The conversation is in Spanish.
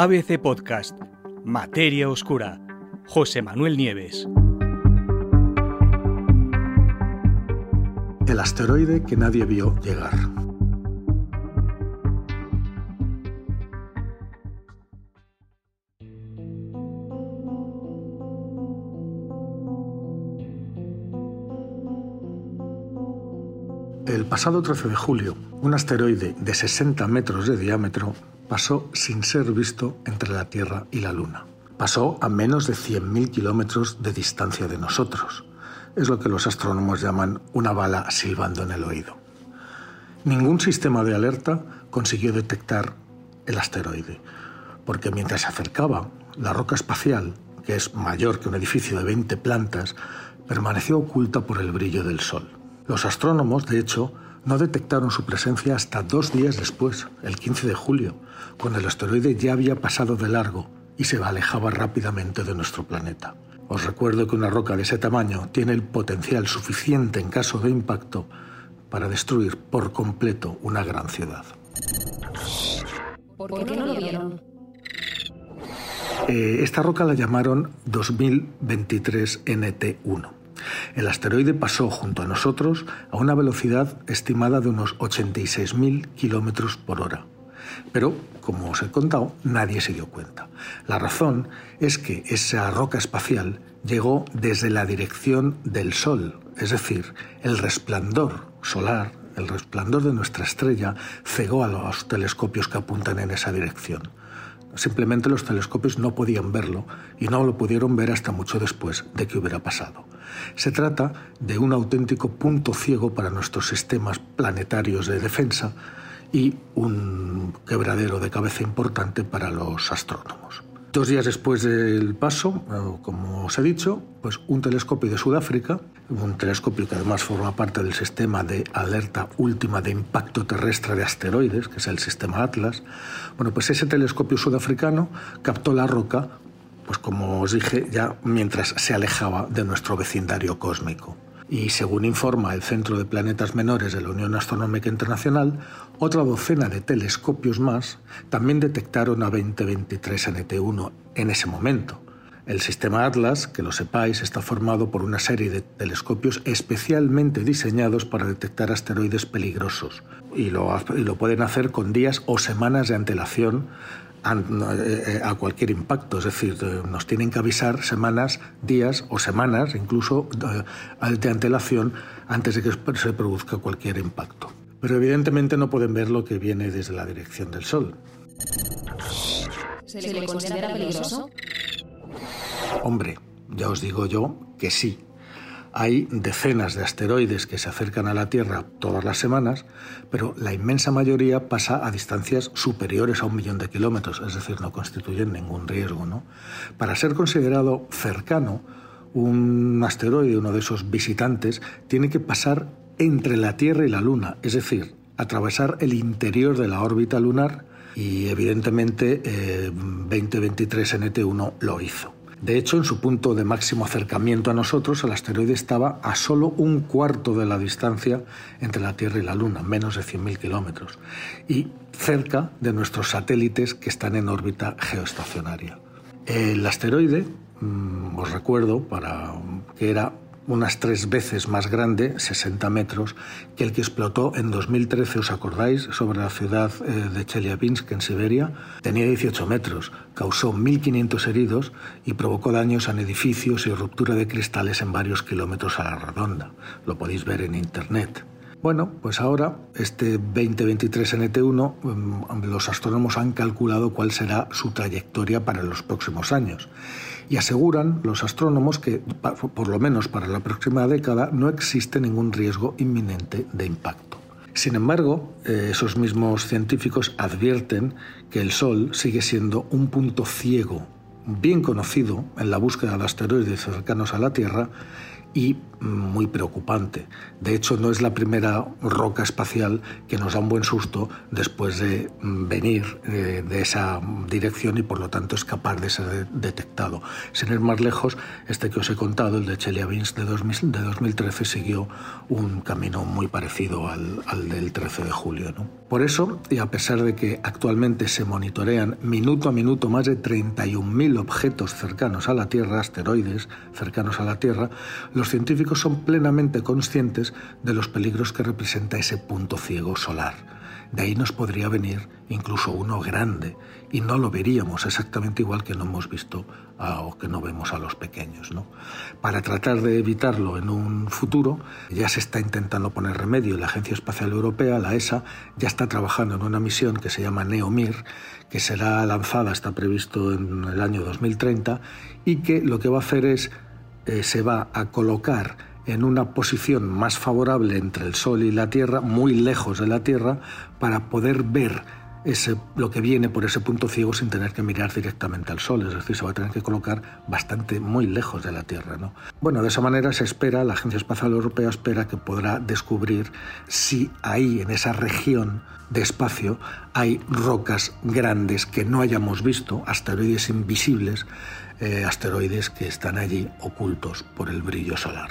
ABC Podcast, Materia Oscura, José Manuel Nieves. El asteroide que nadie vio llegar. El pasado 13 de julio, un asteroide de 60 metros de diámetro pasó sin ser visto entre la Tierra y la Luna. Pasó a menos de 100.000 kilómetros de distancia de nosotros. Es lo que los astrónomos llaman una bala silbando en el oído. Ningún sistema de alerta consiguió detectar el asteroide, porque mientras se acercaba, la roca espacial, que es mayor que un edificio de 20 plantas, permaneció oculta por el brillo del Sol. Los astrónomos, de hecho, no detectaron su presencia hasta dos días después, el 15 de julio, cuando el asteroide ya había pasado de largo y se alejaba rápidamente de nuestro planeta. Os recuerdo que una roca de ese tamaño tiene el potencial suficiente en caso de impacto para destruir por completo una gran ciudad. ¿Por qué no lo vieron? Eh, esta roca la llamaron 2023 NT1. El asteroide pasó junto a nosotros a una velocidad estimada de unos 86.000 kilómetros por hora. Pero, como os he contado, nadie se dio cuenta. La razón es que esa roca espacial llegó desde la dirección del Sol, es decir, el resplandor solar, el resplandor de nuestra estrella, cegó a los telescopios que apuntan en esa dirección. Simplemente los telescopios no podían verlo y no lo pudieron ver hasta mucho después de que hubiera pasado. Se trata de un auténtico punto ciego para nuestros sistemas planetarios de defensa y un quebradero de cabeza importante para los astrónomos. Dos días después del paso, como os he dicho, pues un telescopio de Sudáfrica, un telescopio que además forma parte del sistema de alerta última de impacto terrestre de asteroides, que es el sistema Atlas, bueno, pues ese telescopio sudafricano captó la roca, pues como os dije, ya mientras se alejaba de nuestro vecindario cósmico y según informa el Centro de Planetas Menores de la Unión Astronómica Internacional, otra docena de telescopios más también detectaron a 2023 NT1 en ese momento. El sistema Atlas, que lo sepáis, está formado por una serie de telescopios especialmente diseñados para detectar asteroides peligrosos y lo, y lo pueden hacer con días o semanas de antelación eh, eh, a cualquier impacto, es decir, eh, nos tienen que avisar semanas, días o semanas, incluso de antelación, antes de que se produzca cualquier impacto. Pero evidentemente no pueden ver lo que viene desde la dirección del Sol. ¿Se le considera peligroso? Hombre, ya os digo yo que sí, hay decenas de asteroides que se acercan a la Tierra todas las semanas, pero la inmensa mayoría pasa a distancias superiores a un millón de kilómetros, es decir, no constituyen ningún riesgo. ¿no? Para ser considerado cercano, un asteroide, uno de esos visitantes, tiene que pasar entre la Tierra y la Luna, es decir, atravesar el interior de la órbita lunar y evidentemente 2023 eh, NT1 lo hizo. De hecho, en su punto de máximo acercamiento a nosotros, el asteroide estaba a solo un cuarto de la distancia entre la Tierra y la Luna, menos de 100.000 kilómetros, y cerca de nuestros satélites que están en órbita geoestacionaria. El asteroide, mm, os recuerdo, para que era unas tres veces más grande, 60 metros, que el que explotó en 2013, ¿os acordáis? Sobre la ciudad eh, de Chelyabinsk, en Siberia. Tenía 18 metros, causó 1.500 heridos y provocó daños en edificios y ruptura de cristales en varios kilómetros a la redonda. Lo podéis ver en Internet. Bueno, pues ahora, este 2023 NT1, mm, los astrónomos han calculado cuál será su trayectoria para los próximos años. Y aseguran los astrónomos que, por lo menos para la próxima década, no existe ningún riesgo inminente de impacto. Sin embargo, eh, esos mismos científicos advierten que el Sol sigue siendo un punto ciego bien conocido en la búsqueda de asteroides cercanos a la Tierra y muy preocupante. De hecho, no es la primera roca espacial que nos da un buen susto después de venir eh, de esa dirección y por lo tanto escapar de ser detectado. Sin ir más lejos, este que os he contado, el de Chelyabinsk de, 2013, siguió un camino muy parecido al, del 13 de julio. Por eso, y a pesar de que actualmente se monitorean minuto a minuto más de 31.000 objetos cercanos a la Tierra, asteroides cercanos a la Tierra, los científicos son plenamente conscientes de los peligros que representa ese punto ciego solar. De ahí nos podría venir incluso uno grande y no lo veríamos exactamente igual que no hemos visto o que no vemos a los pequeños. ¿no? Para tratar de evitarlo en un futuro ya se está intentando poner remedio la Agencia Espacial Europea, la ESA, ya está trabajando en una misión que se llama NEOMIR, que será lanzada, está previsto en el año 2030 y que lo que va a hacer es eh, se va a colocar en una posición más favorable entre el Sol y la Tierra, muy lejos de la Tierra, para poder ver lo que viene por ese punto ciego sin tener que mirar directamente al Sol, es decir, se va a tener que colocar bastante muy lejos de la Tierra. ¿no? Bueno, de esa manera se espera, la Agencia Espacial Europea espera que podrá descubrir si ahí, en esa región de espacio, hay rocas grandes que no hayamos visto, asteroides invisibles, eh, asteroides que están allí ocultos por el brillo solar.